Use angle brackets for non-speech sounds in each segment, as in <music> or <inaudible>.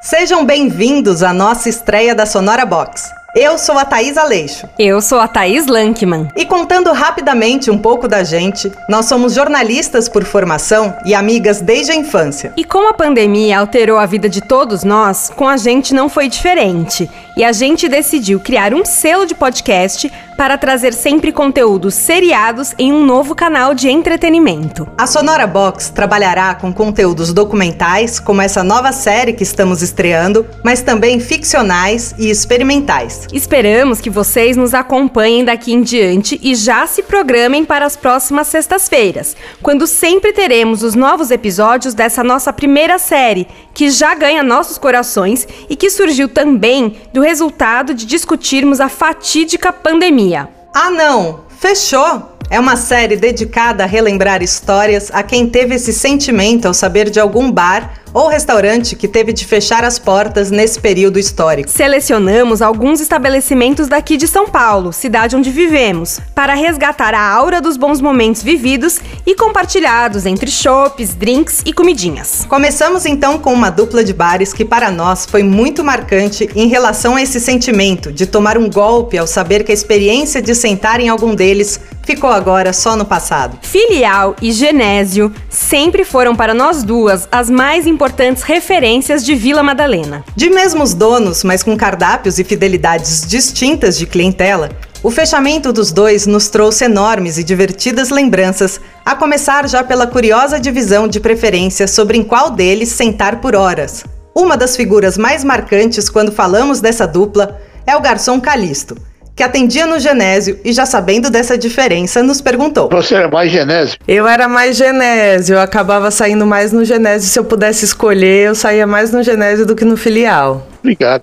Sejam bem-vindos à nossa estreia da Sonora Box. Eu sou a Thaís Aleixo. Eu sou a Thaís Lankman. E contando rapidamente um pouco da gente, nós somos jornalistas por formação e amigas desde a infância. E como a pandemia alterou a vida de todos nós, com a gente não foi diferente. E a gente decidiu criar um selo de podcast para trazer sempre conteúdos seriados em um novo canal de entretenimento. A Sonora Box trabalhará com conteúdos documentais, como essa nova série que estamos estreando, mas também ficcionais e experimentais. Esperamos que vocês nos acompanhem daqui em diante e já se programem para as próximas sextas-feiras, quando sempre teremos os novos episódios dessa nossa primeira série, que já ganha nossos corações e que surgiu também do resultado de discutirmos a fatídica pandemia. Ah, não! Fechou! É uma série dedicada a relembrar histórias a quem teve esse sentimento ao saber de algum bar ou restaurante que teve de fechar as portas nesse período histórico. Selecionamos alguns estabelecimentos daqui de São Paulo, cidade onde vivemos, para resgatar a aura dos bons momentos vividos e compartilhados entre chopes, drinks e comidinhas. Começamos então com uma dupla de bares que para nós foi muito marcante em relação a esse sentimento de tomar um golpe ao saber que a experiência de sentar em algum deles ficou agora só no passado. Filial e Genésio sempre foram para nós duas as mais importantes referências de Vila Madalena. De mesmos donos, mas com cardápios e fidelidades distintas de clientela, o fechamento dos dois nos trouxe enormes e divertidas lembranças, a começar já pela curiosa divisão de preferência sobre em qual deles sentar por horas. Uma das figuras mais marcantes quando falamos dessa dupla é o garçom Calisto que atendia no Genésio e já sabendo dessa diferença, nos perguntou: Você era mais Genésio? Eu era mais Genésio, eu acabava saindo mais no Genésio. Se eu pudesse escolher, eu saía mais no Genésio do que no filial. Obrigado.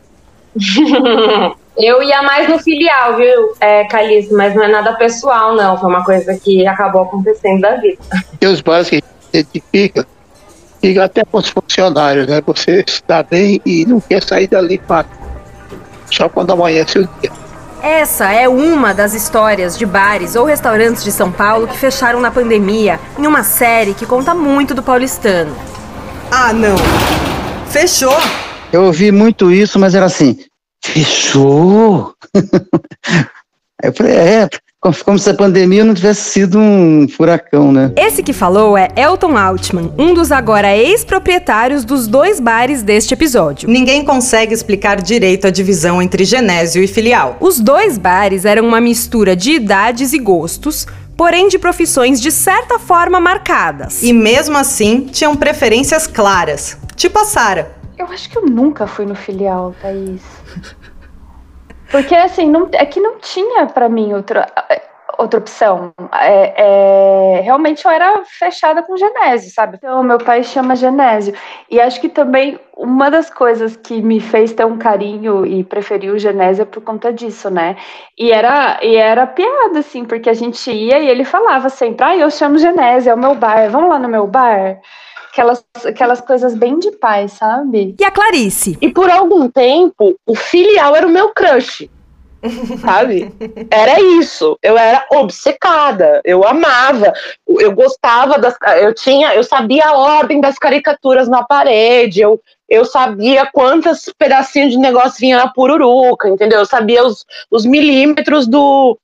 <laughs> Eu ia mais no filial, viu, é, Calixto, mas não é nada pessoal, não. Foi uma coisa que acabou acontecendo da vida. Tem os bares que a gente identifica, fica até com os funcionários, né? Você está bem e não quer sair dali, para só quando amanhece o dia. Essa é uma das histórias de bares ou restaurantes de São Paulo que fecharam na pandemia, em uma série que conta muito do paulistano. Ah, não! Fechou! Eu ouvi muito isso, mas era assim: fechou? <laughs> eu falei: é, como se a pandemia não tivesse sido um furacão, né? Esse que falou é Elton Altman, um dos agora ex-proprietários dos dois bares deste episódio. Ninguém consegue explicar direito a divisão entre Genésio e Filial. Os dois bares eram uma mistura de idades e gostos, porém de profissões de certa forma marcadas. E mesmo assim, tinham preferências claras, tipo a Sara. Eu acho que eu nunca fui no Filial, Thaís. Porque, assim, não, é que não tinha para mim outra, outra opção. É, é, realmente eu era fechada com Genésio, sabe? Então, meu pai chama Genésio. E acho que também uma das coisas que me fez ter um carinho e preferir o Genésio é por conta disso, né? E era, e era piada, assim, porque a gente ia e ele falava sempre: ah, eu chamo Genésio, é o meu bar, vamos lá no meu bar aquelas, aquelas coisas bem de pai, sabe? E a Clarice? E por algum tempo, o filial era o meu crush. sabe? <laughs> Era isso. Eu era obcecada. Eu amava. Eu gostava das. Eu tinha. Eu sabia a ordem das caricaturas na parede. Eu, eu sabia quantos pedacinhos de negócio vinha na pururuca, entendeu? Eu sabia os, os milímetros do,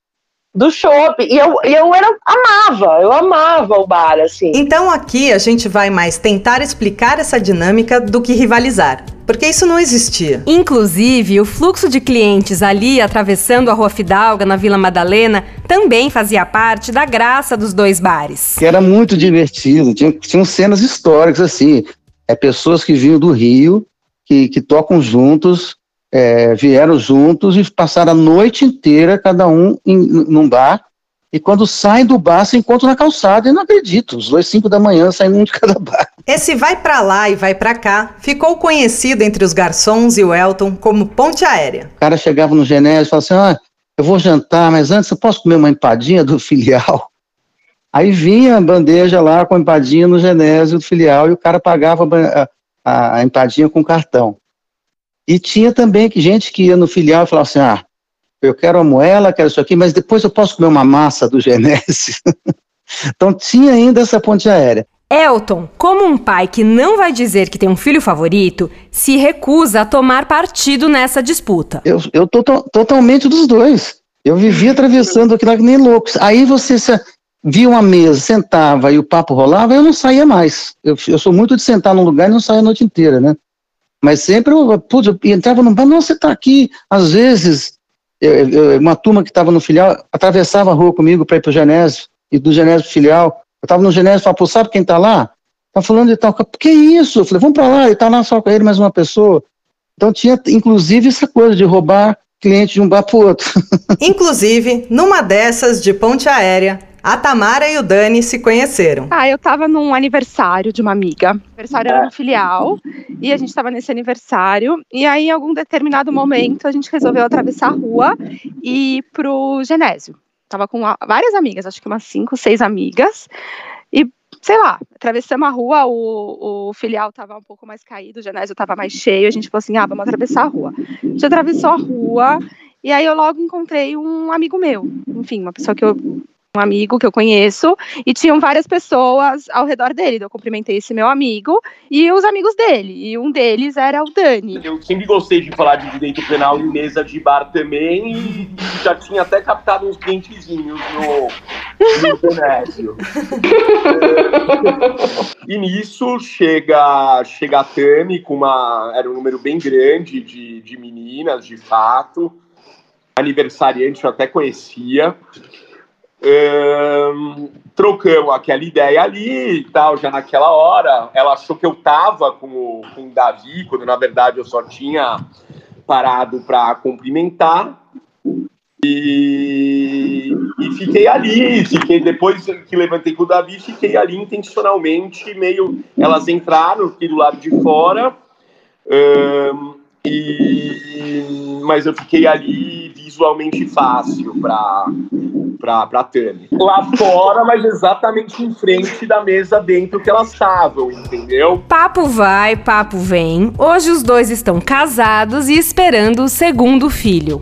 do shopping. E eu, eu era, amava, eu amava o bar, assim. Então aqui a gente vai mais tentar explicar essa dinâmica do que rivalizar. Porque isso não existia. Inclusive, o fluxo de clientes ali atravessando a Rua Fidalga, na Vila Madalena, também fazia parte da graça dos dois bares. Que era muito divertido, tinha, tinham cenas históricas assim. É, pessoas que vinham do Rio, que, que tocam juntos, é, vieram juntos e passaram a noite inteira, cada um em, num bar. E quando saem do bar, se encontram na calçada. Eu não acredito, os dois, cinco da manhã, saindo um de cada bar. Esse vai para lá e vai para cá ficou conhecido entre os garçons e o Elton como ponte aérea. O cara chegava no Genésio e falava assim: ah, eu vou jantar, mas antes eu posso comer uma empadinha do filial? Aí vinha a bandeja lá com a empadinha no Genésio do filial e o cara pagava a, a, a empadinha com cartão. E tinha também gente que ia no filial e falava assim: ah, eu quero a moela, quero isso aqui, mas depois eu posso comer uma massa do Genésio. <laughs> então tinha ainda essa ponte aérea. Elton, como um pai que não vai dizer que tem um filho favorito, se recusa a tomar partido nessa disputa. Eu, eu tô to totalmente dos dois. Eu vivia atravessando aquilo que nem louco. Aí você se, via uma mesa, sentava e o papo rolava, eu não saía mais. Eu, eu sou muito de sentar num lugar e não sair a noite inteira, né? Mas sempre eu, putz, eu entrava no bar, não, você está aqui. Às vezes, eu, eu, uma turma que estava no filial atravessava a rua comigo para ir para o Genésio, e do Genésio filial. Eu estava no Genésio e falava, pô, sabe quem está lá? Tá falando de tal. Que isso? Eu falei, vamos para lá, e tá lá só com ele mais uma pessoa. Então tinha, inclusive, essa coisa de roubar cliente de um bar para outro. <laughs> inclusive, numa dessas de ponte aérea, a Tamara e o Dani se conheceram. Ah, eu tava num aniversário de uma amiga. O aniversário era no filial. E a gente tava nesse aniversário. E aí, em algum determinado momento, a gente resolveu atravessar a rua e ir pro Genésio. Tava com várias amigas, acho que umas cinco, seis amigas. E, sei lá, atravessamos a rua, o, o filial tava um pouco mais caído, o Genésio tava mais cheio. A gente falou assim: ah, vamos atravessar a rua. A gente atravessou a rua. E aí eu logo encontrei um amigo meu, enfim, uma pessoa que eu um amigo que eu conheço e tinham várias pessoas ao redor dele. Eu cumprimentei esse meu amigo e os amigos dele. E um deles era o Dani. Eu sempre gostei de falar de direito penal em mesa de bar também e já tinha até captado uns printezinhos no, no Venésio. <laughs> e nisso chega, chega a Tami com uma. Era um número bem grande de, de meninas, de fato. Aniversariante eu até conhecia. Um, trocamos aquela ideia ali e tal, já naquela hora. Ela achou que eu tava com o, com o Davi, quando na verdade eu só tinha parado para cumprimentar. E, e, fiquei ali, fiquei depois que levantei com o Davi, fiquei ali intencionalmente, meio. Elas entraram aqui do lado de fora, um, e, mas eu fiquei ali visualmente fácil para pra, pra Tami. Lá fora, mas exatamente em frente da mesa dentro que elas estavam, entendeu? Papo vai, papo vem. Hoje os dois estão casados e esperando o segundo filho.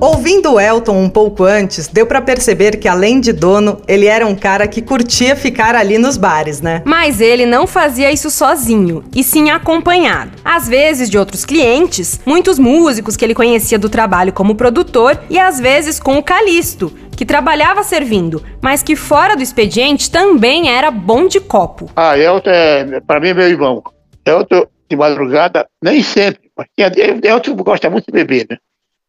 Ouvindo o Elton um pouco antes, deu para perceber que além de dono, ele era um cara que curtia ficar ali nos bares, né? Mas ele não fazia isso sozinho, e sim acompanhado. Às vezes de outros clientes, muitos músicos que ele conhecia do trabalho como produtor e às vezes com o Calisto, que trabalhava servindo, mas que fora do expediente também era bom de copo. Ah, Elton é, para mim, é meu irmão. Elton, de madrugada, nem sempre, mas Elton gosta muito de beber, né?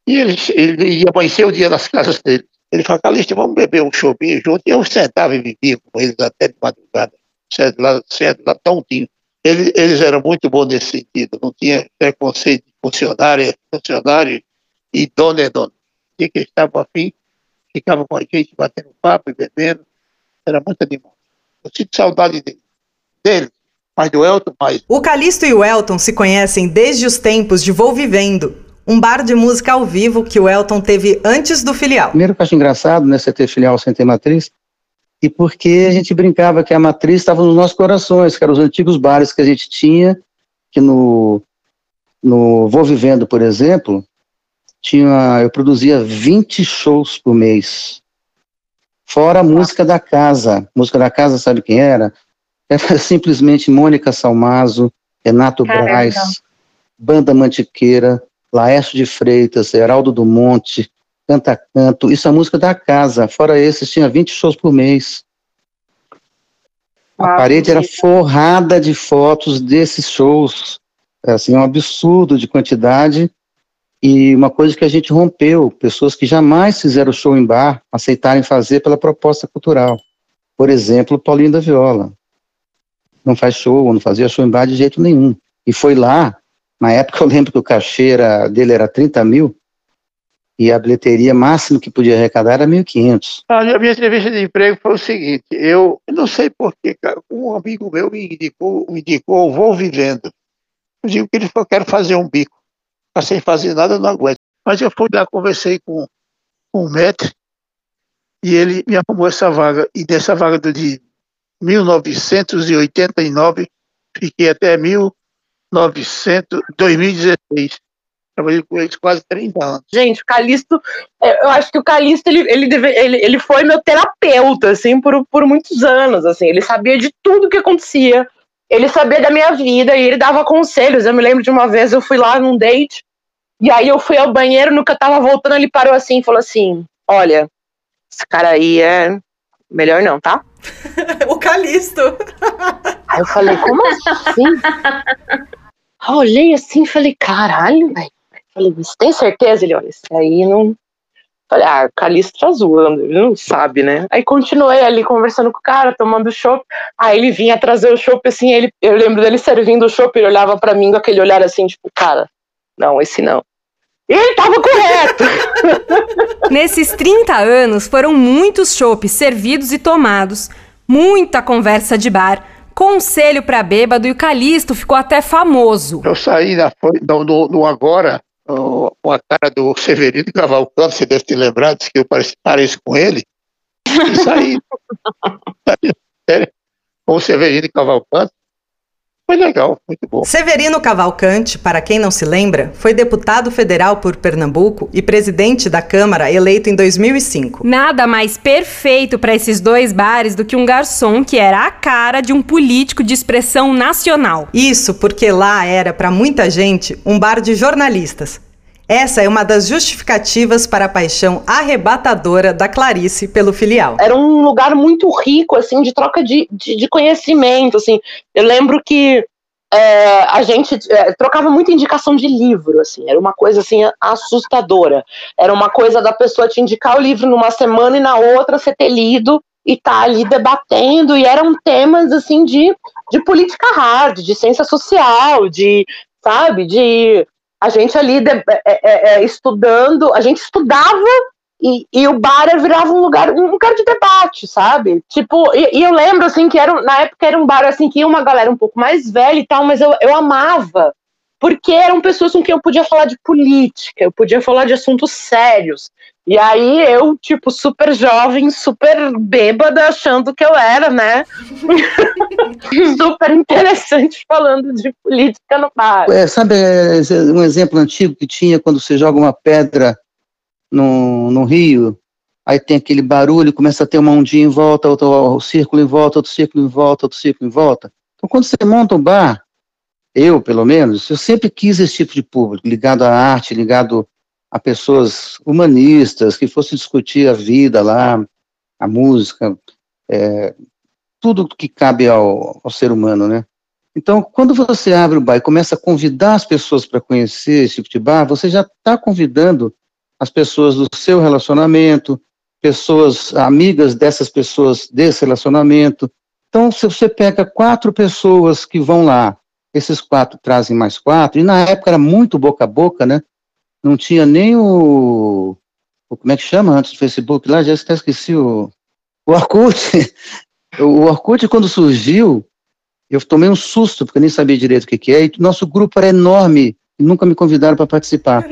E ele, ele ia amanhecer o dia nas casas dele. Ele falou, Calixto, vamos beber um chopinho junto. E eu sentava e vivia com eles até de madrugada, sento lá, sento lá tontinho. Eles, eles eram muito bons nesse sentido, não tinha preconceito de funcionário, funcionário e dono é dono. E que estava afim, ficava com a gente batendo papo e bebendo. Era muito animado. Eu sinto saudade dele. dele mas do Elton, mais. O Calixto e o Elton se conhecem desde os tempos de Vou Vivendo, um bar de música ao vivo que o Elton teve antes do filial. Primeiro que eu acho engraçado, né, você ter filial sem ter matriz, e porque a gente brincava que a matriz estava nos nossos corações, que eram os antigos bares que a gente tinha, que no, no Vou Vivendo, por exemplo, tinha, eu produzia 20 shows por mês. Fora a música da casa. Música da casa, sabe quem era? Era <laughs> simplesmente Mônica Salmazo, Renato Caramba. Braz, Banda Mantiqueira, Laércio de Freitas, Heraldo do Monte, Canta Canto, isso é música da casa. Fora esses, tinha 20 shows por mês. A ah, parede era forrada de fotos desses shows. É, assim, um absurdo de quantidade. E uma coisa que a gente rompeu, pessoas que jamais fizeram show em bar, aceitarem fazer pela proposta cultural. Por exemplo, Paulinho da Viola. Não faz show, não fazia show em bar de jeito nenhum. E foi lá na época eu lembro que o cachê era, dele era 30 mil e a bilheteria máxima que podia arrecadar era 1.500. A minha entrevista de emprego foi o seguinte, eu não sei porquê, um amigo meu me indicou, me indicou Vou Vivendo. Eu digo que ele falou, quero fazer um bico. Mas sem fazer nada, eu não aguento. Mas eu fui lá, conversei com, o Metre e ele me arrumou essa vaga. E dessa vaga de 1989, fiquei até 1900, 2016 Trabalhei com eles quase 30 anos. Gente, o Calixto, é, eu acho que o Calixto, ele, ele, deve, ele, ele foi meu terapeuta, assim, por, por muitos anos, assim. Ele sabia de tudo que acontecia. Ele sabia da minha vida e ele dava conselhos. Eu me lembro de uma vez, eu fui lá num date, e aí eu fui ao banheiro, no que eu tava voltando, ele parou assim e falou assim, olha, esse cara aí é melhor não, tá? <laughs> o Calixto. Aí eu falei, como assim? <laughs> Eu olhei assim e falei, caralho, velho. Falei, você tem certeza? Ele, olha, isso aí não. Falei, ah, o Calixto tá zoando, ele não sabe, né? Aí continuei ali conversando com o cara, tomando chopp. Aí ele vinha trazer o chopp assim, ele, eu lembro dele servindo o chopp, ele olhava para mim com aquele olhar assim, tipo, cara, não, esse não. E ele tava correto! <laughs> Nesses 30 anos foram muitos chopps servidos e tomados, muita conversa de bar, conselho para bêbado e o Calixto ficou até famoso. Eu saí na, no, no, no agora com a cara do Severino Cavalcante, você deve ter lembrado, que eu pareço, pareço com ele. E saí, <laughs> com o Severino Cavalcante. Foi legal, muito bom. Severino Cavalcante, para quem não se lembra, foi deputado federal por Pernambuco e presidente da Câmara eleito em 2005. Nada mais perfeito para esses dois bares do que um garçom que era a cara de um político de expressão nacional. Isso porque lá era, para muita gente, um bar de jornalistas. Essa é uma das justificativas para a paixão arrebatadora da Clarice pelo filial. Era um lugar muito rico, assim, de troca de, de, de conhecimento, assim. Eu lembro que é, a gente é, trocava muita indicação de livro, assim, era uma coisa assim assustadora. Era uma coisa da pessoa te indicar o livro numa semana e na outra você ter lido e tá ali debatendo, e eram temas assim de, de política hard, de ciência social, de, sabe, de a gente ali de, é, é, é, estudando, a gente estudava e, e, o bar virava um lugar, um lugar de debate, sabe? Tipo, e, e, eu lembro assim que era, na época era um bar assim que ia uma galera um pouco mais velha e tal, mas eu, eu amava. Porque eram pessoas com quem eu podia falar de política, eu podia falar de assuntos sérios. E aí eu, tipo, super jovem, super bêbada, achando que eu era, né? <laughs> super interessante falando de política no bar. É, sabe é, um exemplo antigo que tinha quando você joga uma pedra no, no rio, aí tem aquele barulho, começa a ter uma ondinha em volta, outro, círculo em volta, outro círculo em volta, outro círculo em volta. Então quando você monta um bar, eu pelo menos, eu sempre quis esse tipo de público, ligado à arte, ligado a pessoas humanistas que fossem discutir a vida lá, a música, é, tudo que cabe ao, ao, ser humano, né? Então, quando você abre o bar e começa a convidar as pessoas para conhecer esse tipo de bar, você já está convidando as pessoas do seu relacionamento, pessoas amigas dessas pessoas desse relacionamento. Então, se você pega quatro pessoas que vão lá, esses quatro trazem mais quatro, e na época era muito boca a boca, né? Não tinha nem o, o, como é que chama antes do Facebook lá, já até esqueci o, o Orkut. <laughs> o Orkut, quando surgiu, eu tomei um susto, porque eu nem sabia direito o que, que é, e nosso grupo era enorme, e nunca me convidaram para participar.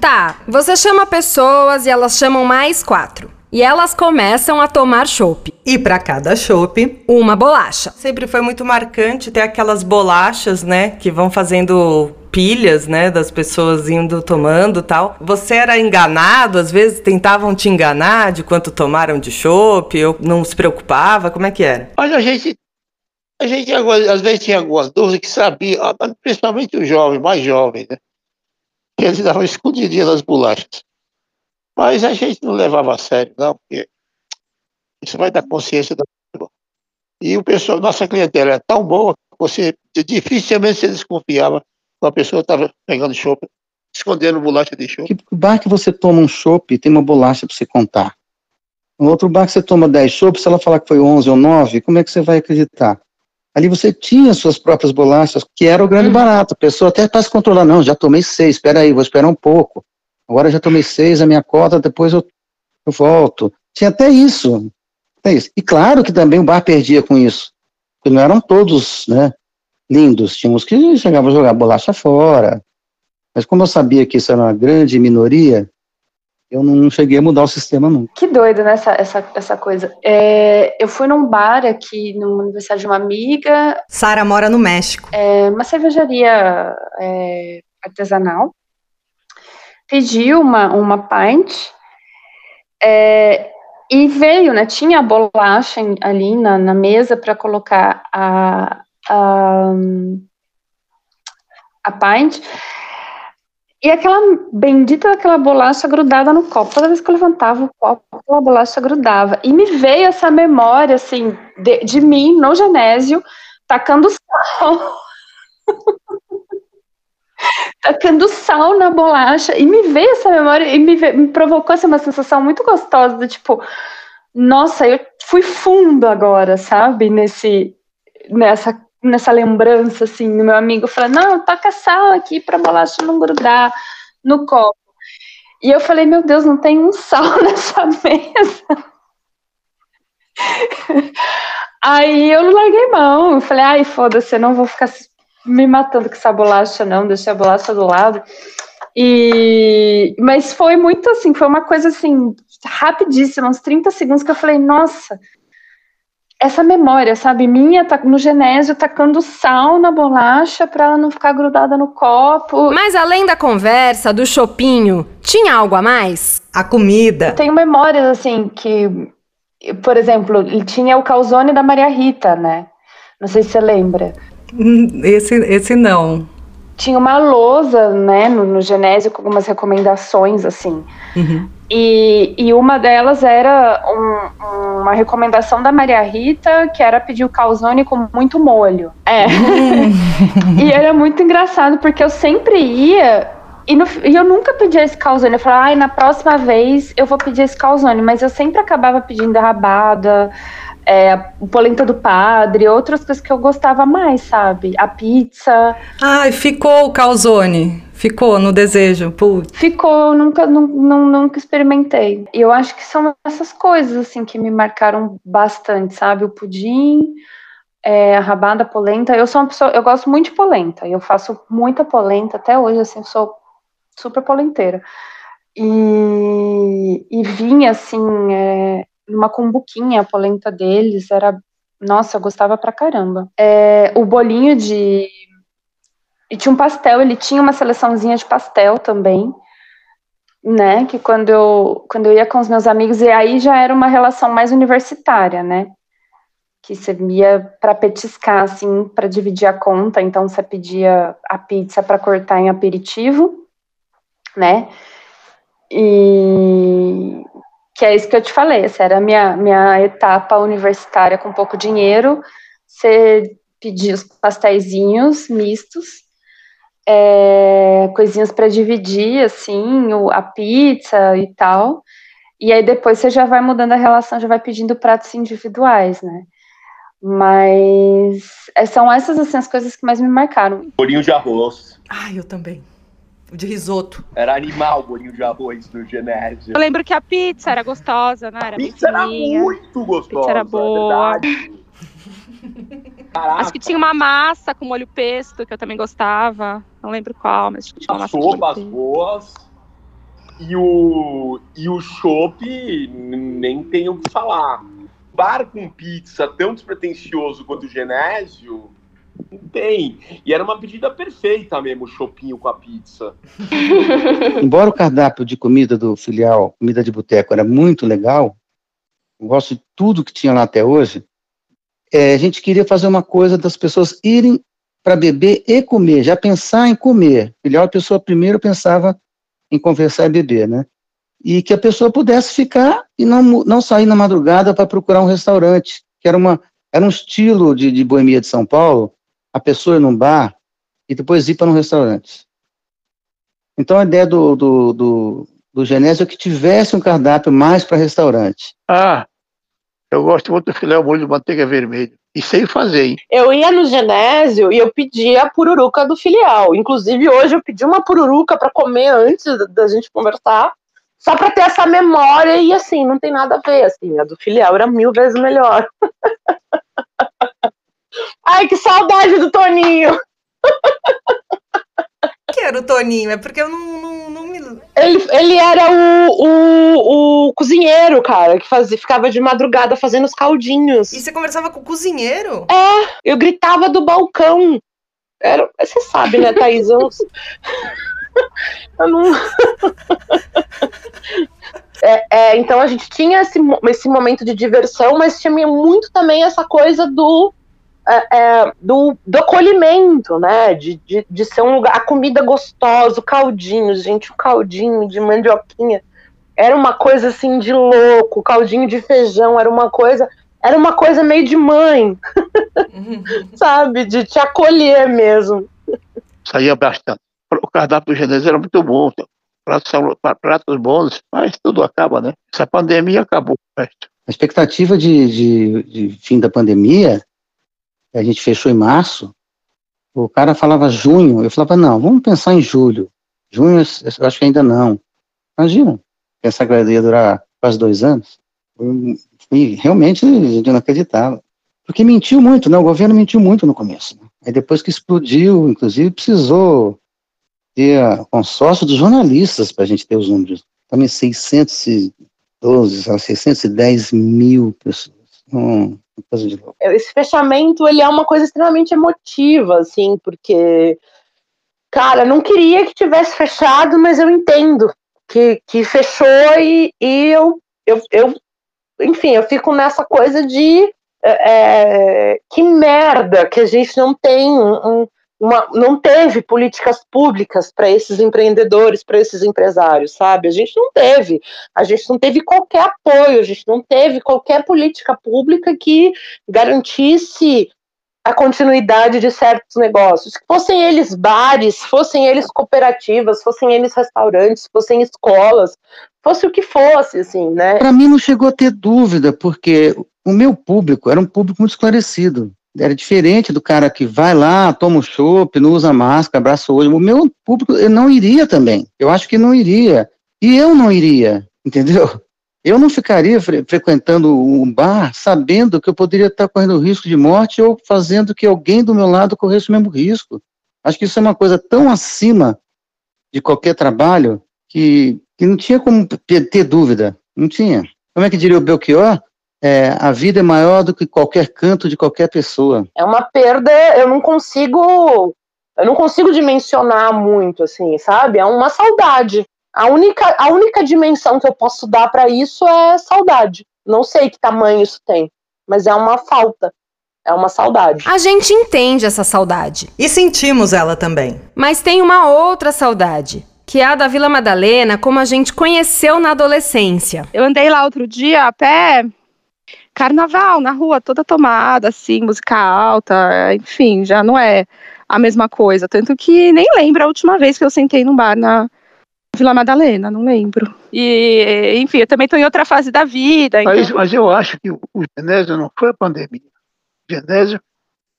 Tá, você chama pessoas e elas chamam mais quatro. E elas começam a tomar chopp. E para cada chopp, uma bolacha. Sempre foi muito marcante ter aquelas bolachas, né, que vão fazendo pilhas, né, das pessoas indo tomando tal. Você era enganado, às vezes tentavam te enganar de quanto tomaram de chopp, ou não se preocupava, como é que era? Olha, a gente a gente às vezes tinha algumas dúvidas que sabia, principalmente os jovens, mais jovens, né? Que eles davam escondidinhas nas bolachas. Mas a gente não levava a sério, não, porque isso vai dar consciência da pessoa. E o pessoal, nossa clientela é tão boa que você dificilmente se desconfiava que a pessoa estava pegando chopp, escondendo bolacha de chopp. Que bar que você toma um chopp tem uma bolacha para você contar. No outro bar que você toma 10 chopps, se ela falar que foi 11 ou 9, como é que você vai acreditar? Ali você tinha suas próprias bolachas, que era o grande uhum. barato. A pessoa até está se controlando. Não, já tomei seis, espera aí, vou esperar um pouco. Agora já tomei seis, a minha cota, depois eu, eu volto. Tinha até isso. Até isso. E claro que também o bar perdia com isso. Porque não eram todos né, lindos. Tínhamos que chegavam a jogar bolacha fora. Mas como eu sabia que isso era uma grande minoria, eu não cheguei a mudar o sistema nunca. Que doido, né, essa, essa, essa coisa. É, eu fui num bar aqui no aniversário de uma amiga. Sara mora no México. É, uma cervejaria é, artesanal. Pedi uma, uma pint é, e veio, né? Tinha a bolacha ali na, na mesa para colocar a, a, a pint. E aquela bendita daquela bolacha grudada no copo. Toda vez que eu levantava o copo, aquela bolacha grudava. E me veio essa memória, assim, de, de mim no genésio, tacando sal. <laughs> tacando sal na bolacha. E me veio essa memória e me, veio, me provocou assim, uma sensação muito gostosa, do tipo, nossa, eu fui fundo agora, sabe? Nesse, nessa nessa lembrança, assim, no meu amigo falando, não, toca sal aqui pra bolacha não grudar no copo. E eu falei, meu Deus, não tem um <laughs> sal nessa mesa. Aí eu larguei mão, eu falei, ai, foda-se, eu não vou ficar me matando com essa bolacha, não, deixei a bolacha do lado. E, mas foi muito assim, foi uma coisa assim, rapidíssima, uns 30 segundos que eu falei, nossa, essa memória, sabe, minha tá no genésio tacando sal na bolacha para ela não ficar grudada no copo. Mas além da conversa, do chopinho, tinha algo a mais? A comida. Eu tenho memórias assim que, por exemplo, tinha o calzone da Maria Rita, né? Não sei se você lembra. Hum, esse, esse não. Tinha uma lousa, né, no, no Genésio com algumas recomendações, assim. Uhum. E, e uma delas era um, uma recomendação da Maria Rita, que era pedir o calzone com muito molho. É. e era muito engraçado, porque eu sempre ia e, no, e, eu nunca pedia esse calzone. Eu falava, ai, na próxima vez eu vou pedir esse calzone. Mas eu sempre acabava pedindo a rabada, é, o polenta do padre, outras coisas que eu gostava mais, sabe? A pizza. Ai, ficou o calzone. Ficou no desejo. Putz. Ficou, nunca, não, nunca experimentei. E eu acho que são essas coisas, assim, que me marcaram bastante, sabe? O pudim, é, a rabada, a polenta. Eu sou uma pessoa, eu gosto muito de polenta. Eu faço muita polenta até hoje, assim, sou super polenteira. E, e vinha, assim, é, uma cumbuquinha, a polenta deles era. Nossa, eu gostava pra caramba. É, o bolinho de. E tinha um pastel, ele tinha uma seleçãozinha de pastel também, né? Que quando eu, quando eu ia com os meus amigos, e aí já era uma relação mais universitária, né? Que você ia para petiscar, assim, para dividir a conta, então você pedia a pizza para cortar em aperitivo, né? E que é isso que eu te falei, essa era a minha, minha etapa universitária com pouco dinheiro, você pedia os pastéisinhos mistos, é, coisinhas para dividir, assim, a pizza e tal, e aí depois você já vai mudando a relação, já vai pedindo pratos individuais, né? Mas é, são essas, assim, as coisas que mais me marcaram. Bolinho de arroz. Ai, eu também de risoto. Era animal o bolinho de arroz no Genésio. Eu lembro que a pizza era gostosa, né? Era pizza era muito gostosa. Pizza era é boa. Caraca. Acho que tinha uma massa com molho pesto, que eu também gostava. Não lembro qual, mas tinha uma As massa sopas boas. E o, e o chopp, nem tenho o que falar. Bar com pizza tão despretensioso quanto o Genésio, não tem. E era uma pedida perfeita mesmo, o chopinho com a pizza. <laughs> Embora o cardápio de comida do filial, comida de boteco, era muito legal, eu gosto de tudo que tinha lá até hoje, é, a gente queria fazer uma coisa das pessoas irem para beber e comer, já pensar em comer. Filial, a pessoa primeiro pensava em conversar e beber, né? E que a pessoa pudesse ficar e não, não sair na madrugada para procurar um restaurante, que era, uma, era um estilo de, de boemia de São Paulo, a pessoa ir num bar e depois ir para um restaurante. Então a ideia do, do, do, do Genésio é que tivesse um cardápio mais para restaurante. Ah, eu gosto muito do filé ao molho de manteiga vermelha. E sei fazer, hein? Eu ia no Genésio e eu pedia a pururuca do filial. Inclusive, hoje eu pedi uma pururuca para comer antes da gente conversar, só para ter essa memória. E assim, não tem nada a ver. Assim, a do filial era mil vezes melhor. <laughs> Ai, que saudade do Toninho! <laughs> que era o Toninho? É porque eu não, não, não me. Ele, ele era o, o, o cozinheiro, cara, que fazia, ficava de madrugada fazendo os caldinhos. E você conversava com o cozinheiro? É, eu gritava do balcão. Era, você sabe, né, Thaís? Eu, <laughs> eu não. <laughs> É, então a gente tinha esse, esse momento de diversão, mas tinha muito também essa coisa do, é, é, do, do acolhimento, né? De, de, de ser um lugar, a comida gostosa, o caldinho, gente, o caldinho de mandioquinha era uma coisa assim de louco, o caldinho de feijão era uma coisa, era uma coisa meio de mãe, <laughs> sabe? De te acolher mesmo. Saía bastante. O cardápio Genésio era muito bom, pratos, pratos bons, mas tudo acaba, né? Essa pandemia acabou. A expectativa de, de, de fim da pandemia, a gente fechou em março, o cara falava junho, eu falava, não, vamos pensar em julho. Junho, eu acho que ainda não. Imagina, pensar que ia durar quase dois anos. E realmente eu não acreditava. Porque mentiu muito, né? O governo mentiu muito no começo. Né? Aí depois que explodiu, inclusive, precisou ter a consórcio dos jornalistas para a gente ter os números. Também 612, 610 mil pessoas. Hum. Esse fechamento, ele é uma coisa extremamente emotiva, assim, porque, cara, não queria que tivesse fechado, mas eu entendo que, que fechou e, e eu, eu, eu, enfim, eu fico nessa coisa de é, é, que merda que a gente não tem um, uma, não teve políticas públicas para esses empreendedores, para esses empresários, sabe? A gente não teve, a gente não teve qualquer apoio, a gente não teve qualquer política pública que garantisse a continuidade de certos negócios. Fossem eles bares, fossem eles cooperativas, fossem eles restaurantes, fossem escolas, fosse o que fosse, assim, né? Para mim não chegou a ter dúvida, porque o meu público era um público muito esclarecido. Era diferente do cara que vai lá, toma um chopp, não usa máscara, abraça o olho. O meu público não iria também. Eu acho que não iria. E eu não iria, entendeu? Eu não ficaria fre frequentando um bar sabendo que eu poderia estar correndo risco de morte ou fazendo que alguém do meu lado corresse o mesmo risco. Acho que isso é uma coisa tão acima de qualquer trabalho que, que não tinha como ter dúvida. Não tinha. Como é que diria o Belchior? É, a vida é maior do que qualquer canto de qualquer pessoa. É uma perda, eu não consigo, eu não consigo dimensionar muito, assim, sabe? É uma saudade. A única, a única dimensão que eu posso dar para isso é saudade. Não sei que tamanho isso tem, mas é uma falta. É uma saudade. A gente entende essa saudade. E sentimos ela também. Mas tem uma outra saudade, que é a da Vila Madalena, como a gente conheceu na adolescência. Eu andei lá outro dia a pé, carnaval, na rua, toda tomada, assim, música alta, enfim, já não é a mesma coisa. Tanto que nem lembro a última vez que eu sentei num bar na, Vila Madalena, não lembro. E, enfim, eu também estou em outra fase da vida. Então... Mas, mas, eu acho que o Genésio não foi a pandemia. O Genésio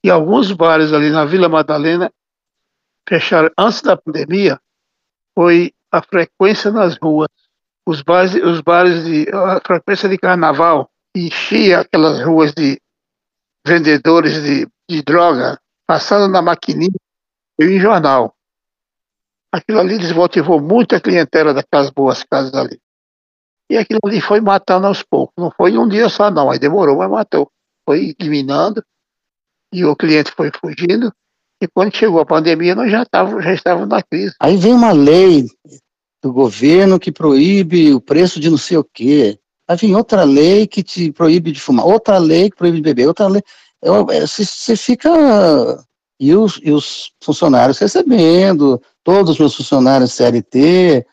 e alguns bares ali na Vila Madalena fecharam antes da pandemia foi a frequência nas ruas. Os bares, os bares de a frequência de carnaval enchia aquelas ruas de vendedores de, de droga passando na maquininha e em jornal aquilo ali desmotivou muito a clientela daquelas boas casas ali. E aquilo ali foi matando aos poucos. Não foi um dia só, não. Aí demorou, mas matou. Foi eliminando e o cliente foi fugindo. E quando chegou a pandemia, nós já estávamos já estávamos na crise. Aí vem uma lei do governo que proíbe o preço de não sei o quê. Aí vem outra lei que te proíbe de fumar, outra lei que proíbe de beber, outra lei. Você fica. E os, e os funcionários recebendo, todos os meus funcionários CLT,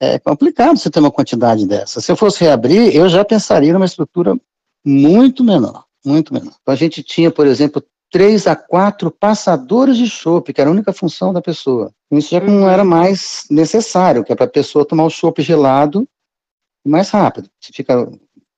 é complicado você ter uma quantidade dessa. Se eu fosse reabrir, eu já pensaria numa estrutura muito menor, muito menor. Então, a gente tinha, por exemplo, três a quatro passadores de chopp, que era a única função da pessoa. Isso já não era mais necessário, que é para a pessoa tomar o chopp gelado mais rápido. Se fica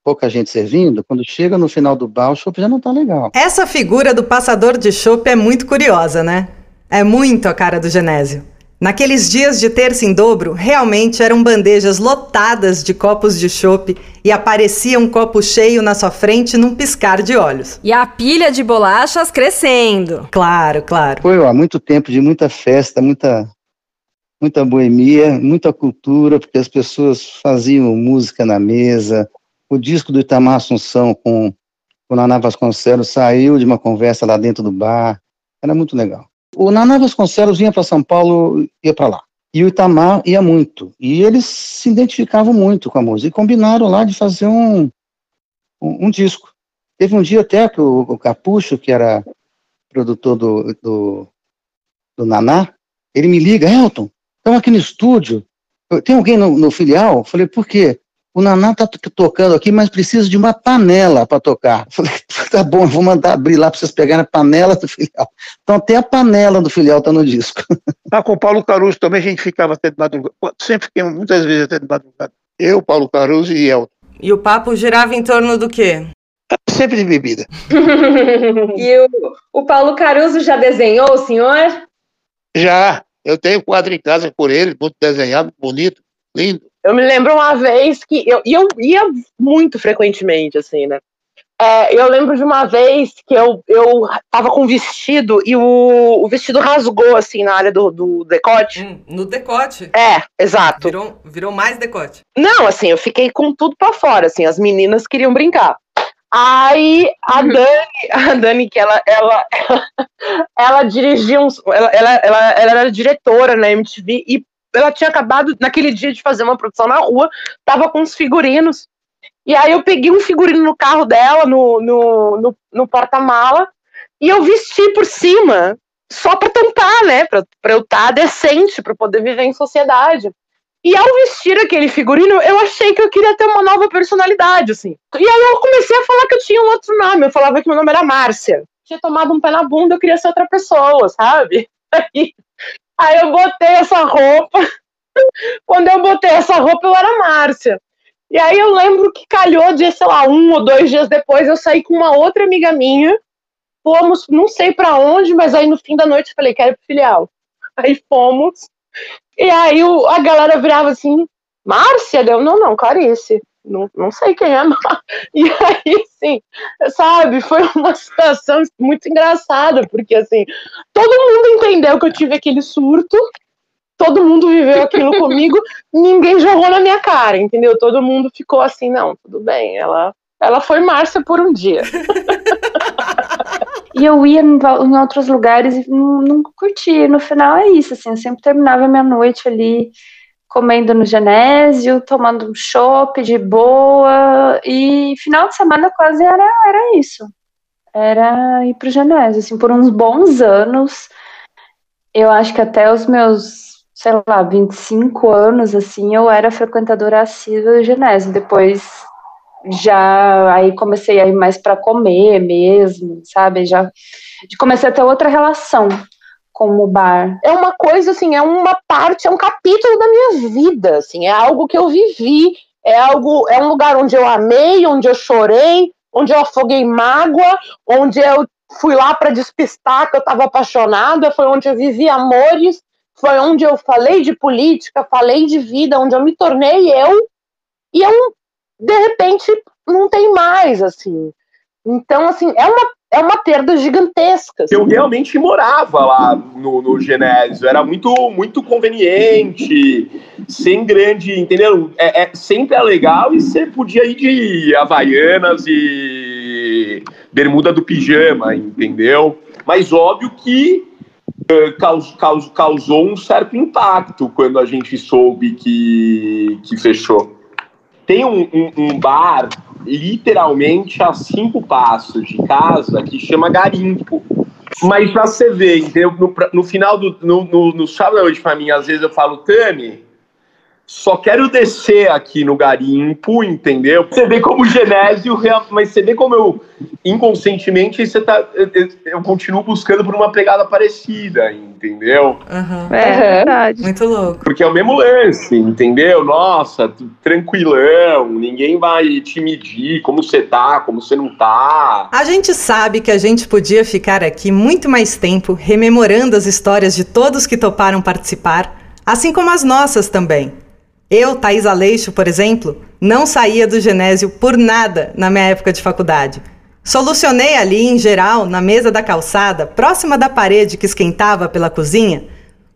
pouca gente servindo, quando chega no final do bar, o chopp já não está legal. Essa figura do passador de chopp é muito curiosa, né? É muito a cara do Genésio. Naqueles dias de terça em dobro, realmente eram bandejas lotadas de copos de chope e aparecia um copo cheio na sua frente num piscar de olhos. E a pilha de bolachas crescendo. Claro, claro. Foi há muito tempo de muita festa, muita muita boemia, muita cultura, porque as pessoas faziam música na mesa. O disco do Itamar Assunção com o Naná Vasconcelos saiu de uma conversa lá dentro do bar. Era muito legal. O Naná Vasconcelos vinha para São Paulo, ia para lá. E o Itamar ia muito. E eles se identificavam muito com a música. E combinaram lá de fazer um, um, um disco. Teve um dia até que o, o Capucho, que era produtor do, do, do Naná, ele me liga, Elton, estamos aqui no estúdio, tem alguém no, no filial? Eu falei, por quê? O Naná está tocando aqui, mas precisa de uma panela para tocar. Eu falei, <laughs> tá bom, vou mandar abrir lá para vocês pegarem a panela do filial. Então até a panela do filial está no disco. <laughs> Ah, com o Paulo Caruso também a gente ficava até de madrugada. Sempre fiquei muitas vezes até de madrugada. Eu, Paulo Caruso e Elton. E o papo girava em torno do quê? Sempre de bebida. <laughs> e o, o Paulo Caruso já desenhou o senhor? Já. Eu tenho quadro em casa por ele, muito desenhado, bonito, lindo. Eu me lembro uma vez que eu, eu ia muito frequentemente, assim, né? É, eu lembro de uma vez que eu, eu tava com um vestido e o, o vestido rasgou, assim, na área do, do decote. Hum, no decote? É, exato. Virou, virou mais decote. Não, assim, eu fiquei com tudo pra fora, assim, as meninas queriam brincar. Aí a Uhum. Dani, <laughs> a Dani, que ela, ela, <laughs> ela dirigia uns. Ela, ela, ela, ela era diretora na MTV e ela tinha acabado naquele dia de fazer uma produção na rua, tava com uns figurinos. E aí eu peguei um figurino no carro dela, no, no, no, no porta-mala, e eu vesti por cima, só pra tampar, né? Pra, pra eu estar decente, pra poder viver em sociedade. E ao vestir aquele figurino, eu achei que eu queria ter uma nova personalidade, assim. E aí eu comecei a falar que eu tinha um outro nome. Eu falava que meu nome era Márcia. Tinha tomado um pé na bunda, eu queria ser outra pessoa, sabe? <laughs> Aí, aí eu botei essa roupa. <laughs> Quando eu botei essa roupa, eu era Márcia. E aí eu lembro que calhou de, sei lá, um ou dois dias depois, eu saí com uma outra amiga minha. Fomos, não sei pra onde, mas aí no fim da noite eu falei, quero ir pro filial. Aí fomos. E aí o, a galera virava assim, Márcia? Deu, não, não, Clarice. Não, não sei quem é, Mar-" <laughs> E aí, assim, sabe, foi uma situação muito engraçada, porque assim, todo mundo entendeu que eu tive aquele surto, todo mundo viveu aquilo <laughs> comigo, ninguém jogou na minha cara, entendeu? Todo mundo ficou assim, não, tudo bem, ela, ela foi Márcia por um dia. <laughs> E eu ia em, outros lugares e não, não curtia. No final é isso, assim, eu sempre terminava a minha noite ali comendo no Genésio, tomando um chopp de boa, e final de semana quase era, era isso. Era ir pro Genésio, assim, por uns bons anos. Eu acho que até os meus, sei lá, 25 anos, assim, eu era frequentadora assídua do Genésio. Depois já aí comecei a ir mais para comer mesmo, sabe? Já comecei a ter outra relação com o bar. é uma coisa assim, é uma parte, é um capítulo da minha vida, assim, é algo que eu vivi, é algo, é um lugar onde eu amei, onde eu chorei, onde eu afoguei mágoa, onde eu fui lá para despistar que eu estava apaixonada, foi onde eu vivi amores, foi onde eu falei de política, falei de vida, onde eu me tornei eu, e eu, de repente, não tem mais, assim. Então, assim, é uma, é uma perda gigantesca. assim. Eu realmente morava lá no, no Genésio, era muito, muito conveniente, sem grande, entendeu? É, é- sempre é legal e você podia ir de Havaianas e bermuda do pijama, entendeu? Mas óbvio que eh, caus- caus- causou um certo impacto quando a gente soube que, que fechou. Tem um, um- um bar literalmente a cinco passos de casa que chama Garimpo. Mas pra você ver, entendeu? No, no final do. No, no, no sábado noite, pra mim, às vezes eu falo, Tami, só quero descer aqui no garimpo, entendeu? Você vê como o Genésio, mas você vê como eu, inconscientemente, você tá, eu, eu- continuo buscando por uma pegada parecida, entendeu? Aham. É, Uhum. verdade. Muito louco. Porque é o mesmo lance, entendeu? Nossa, tranquilão, ninguém vai te medir como você tá, como você não tá. A gente sabe que a gente podia ficar aqui muito mais tempo rememorando as histórias de todos que toparam participar, assim como as nossas também. Eu, Thaís Aleixo, por exemplo, não saía do Genésio por nada na minha época de faculdade. Solucionei ali, em geral, na mesa da calçada, próxima da parede que esquentava pela cozinha,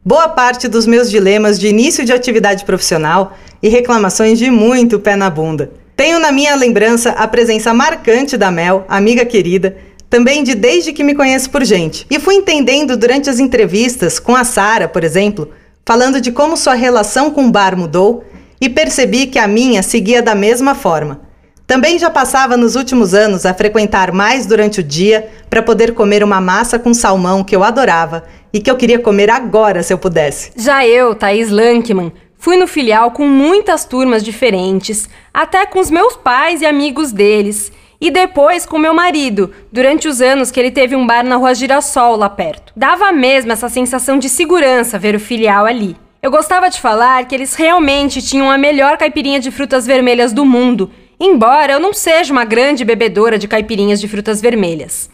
boa parte dos meus dilemas de início de atividade profissional e reclamações de muito pé na bunda. Tenho na minha lembrança a presença marcante da Mel, amiga querida, também de desde que me conheço por gente. E fui entendendo durante as entrevistas com a Sara, por exemplo, falando de como sua relação com o bar mudou e percebi que a minha seguia da mesma forma. Também já passava nos últimos anos a frequentar mais durante o dia para poder comer uma massa com salmão que eu adorava e que eu queria comer agora se eu pudesse. Já eu, Thaís Lankman, fui no filial com muitas turmas diferentes, até com os meus pais e amigos deles, e depois com meu marido, durante os anos que ele teve um bar na rua Girassol lá perto. Dava mesmo essa sensação de segurança ver o filial ali. Eu gostava de falar que eles realmente tinham a melhor caipirinha de frutas vermelhas do mundo embora eu não seja uma grande bebedora de caipirinhas de frutas vermelhas.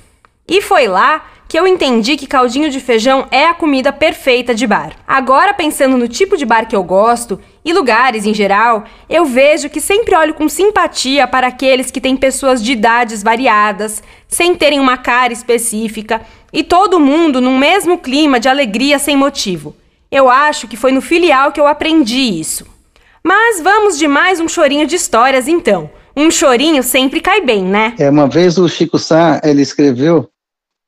E foi lá que eu entendi que caldinho de feijão é a comida perfeita de bar. Agora, pensando no tipo de bar que eu gosto e lugares em geral, eu vejo que sempre olho com simpatia para aqueles que têm pessoas de idades variadas, sem terem uma cara específica e todo mundo num mesmo clima de alegria sem motivo. Eu acho que foi no filial que eu aprendi isso. Mas vamos de mais um chorinho de histórias então. Um chorinho sempre cai bem, né? É, uma vez o Chico Sá, ele escreveu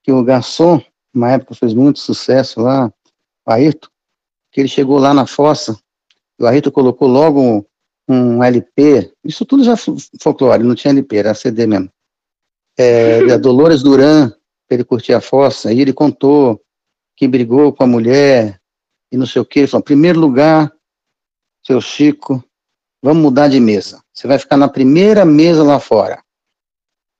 que o garçom, uma época fez muito sucesso lá, o Ayrton, que ele chegou lá na fossa, o Ayrton colocou logo um, um LP, isso tudo já folclore, não tinha LP, era CD mesmo. É, <laughs> da Dolores Duran, ele curtia a fossa, e ele contou que brigou com a mulher, e não sei o que, ele falou, primeiro lugar, seu Chico, vamos mudar de mesa. Você vai ficar na primeira mesa lá fora.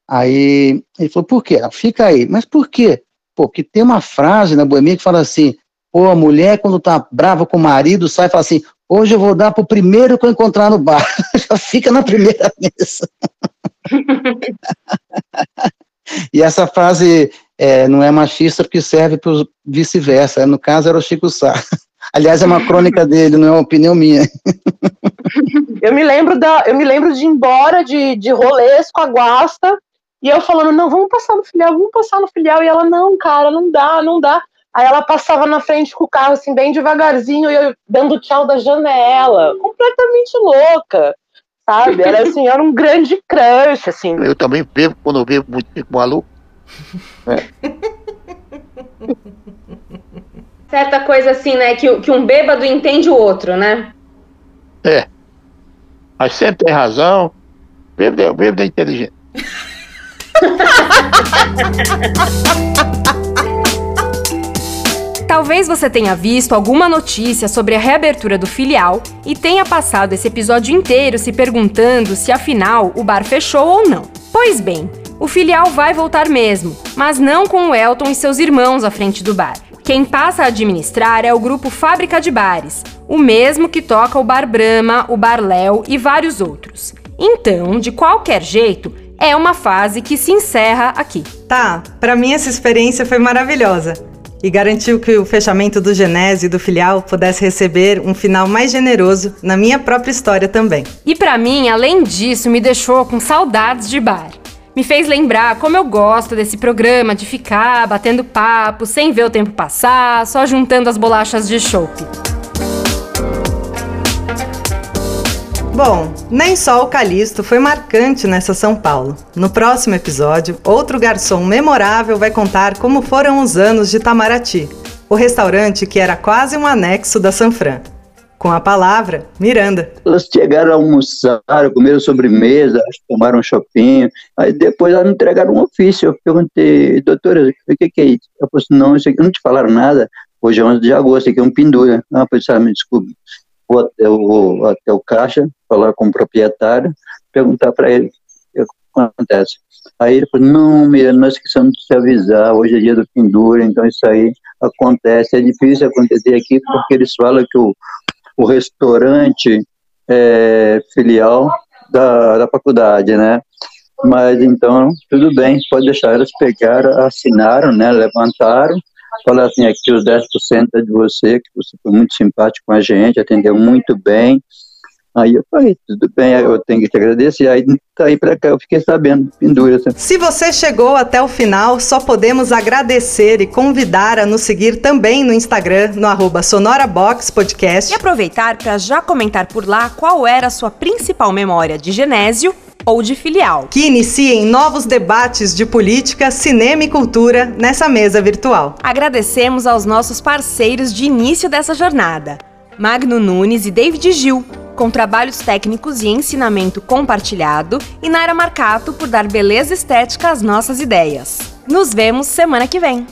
Aí ele falou, por quê? Fica aí. Mas por quê? Pô, porque tem uma frase na boemia que fala assim, pô, a mulher quando tá brava com o marido sai e fala assim, hoje eu vou dar pro primeiro que eu encontrar no bar. <laughs> Já fica na primeira mesa. <laughs> e essa frase é, não é machista porque serve para vice-versa. No caso era o Chico Sá. <laughs> Aliás, é uma crônica dele, não é uma opinião minha. eu me lembro da, eu me lembro de ir embora de, de rolês com a Guasta e eu falando, não, vamos passar no filial, vamos passar no filial. E ela, não, cara, não dá, não dá. Aí ela passava na frente com o carro, assim, bem devagarzinho, e eu dando tchau da janela, completamente louca, sabe? Era assim, era um grande crush, assim. Eu também bebo, quando eu bebo muito, fico maluco. É. <laughs> certa coisa assim, né? Que, que um bêbado entende o outro, né? É. Mas sempre tem razão. Bêbado é, bêbado é inteligente. <laughs> Talvez você tenha visto alguma notícia sobre a reabertura do filial e tenha passado esse episódio inteiro se perguntando se afinal o bar fechou ou não. Pois bem, o filial vai voltar mesmo, mas não com o Elton e seus irmãos à frente do bar. Quem passa a administrar é o grupo Fábrica de Bares, o mesmo que toca o Bar Brahma, o Bar Léo e vários outros. Então, de qualquer jeito, é uma fase que se encerra aqui. Tá, para mim essa experiência foi maravilhosa e garantiu que o fechamento do Genésio e do filial pudesse receber um final mais generoso na minha própria história também. E para mim, além disso, me deixou com saudades de bar me fez lembrar como eu gosto desse programa de ficar batendo papo sem ver o tempo passar, só juntando as bolachas de chope. Bom, nem só o Calixto foi marcante nessa São Paulo. No próximo episódio, outro garçom memorável vai contar como foram os anos de Tamaraty, o restaurante que era quase um anexo da Sanfran. Com a palavra, Miranda. Elas chegaram a almoçar, comeram sobremesa, tomaram um shopping, aí depois elas me entregaram um ofício. Eu perguntei, doutora, o que, que é isso? Eu falei assim, não, isso aqui não te falaram nada. Hoje é 11 de agosto, aqui é um pendura. Ah, pois ah, me desculpe. Vou até, vou até o caixa, falar com o proprietário, perguntar para ele o que acontece. Aí ele falou, não, Miranda, nós esquecemos de te avisar, hoje é dia do pendura, então isso aí acontece. É difícil acontecer aqui porque eles falam que o o restaurante é, filial da, da faculdade, né? Mas então, tudo bem, pode deixar. Eles pegaram, assinaram, né? Levantaram, falaram assim: aqui os 10% é de você, que você foi muito simpático com a gente, atendeu muito bem. Aí eu falei, tudo bem, eu tenho que te agradecer. Aí daí pra cá eu fiquei sabendo, pendura. Assim. Se você chegou até o final, só podemos agradecer e convidar a nos seguir também no Instagram, no arroba sonoraboxpodcast. E aproveitar para já comentar por lá qual era a sua principal memória de Genésio ou de filial. Que iniciem novos debates de política, cinema e cultura nessa mesa virtual. Agradecemos aos nossos parceiros de início dessa jornada Magno Nunes e David Gil, com trabalhos técnicos e ensinamento compartilhado, e Naira Marcato por dar beleza estética às nossas ideias. Nos vemos semana que vem!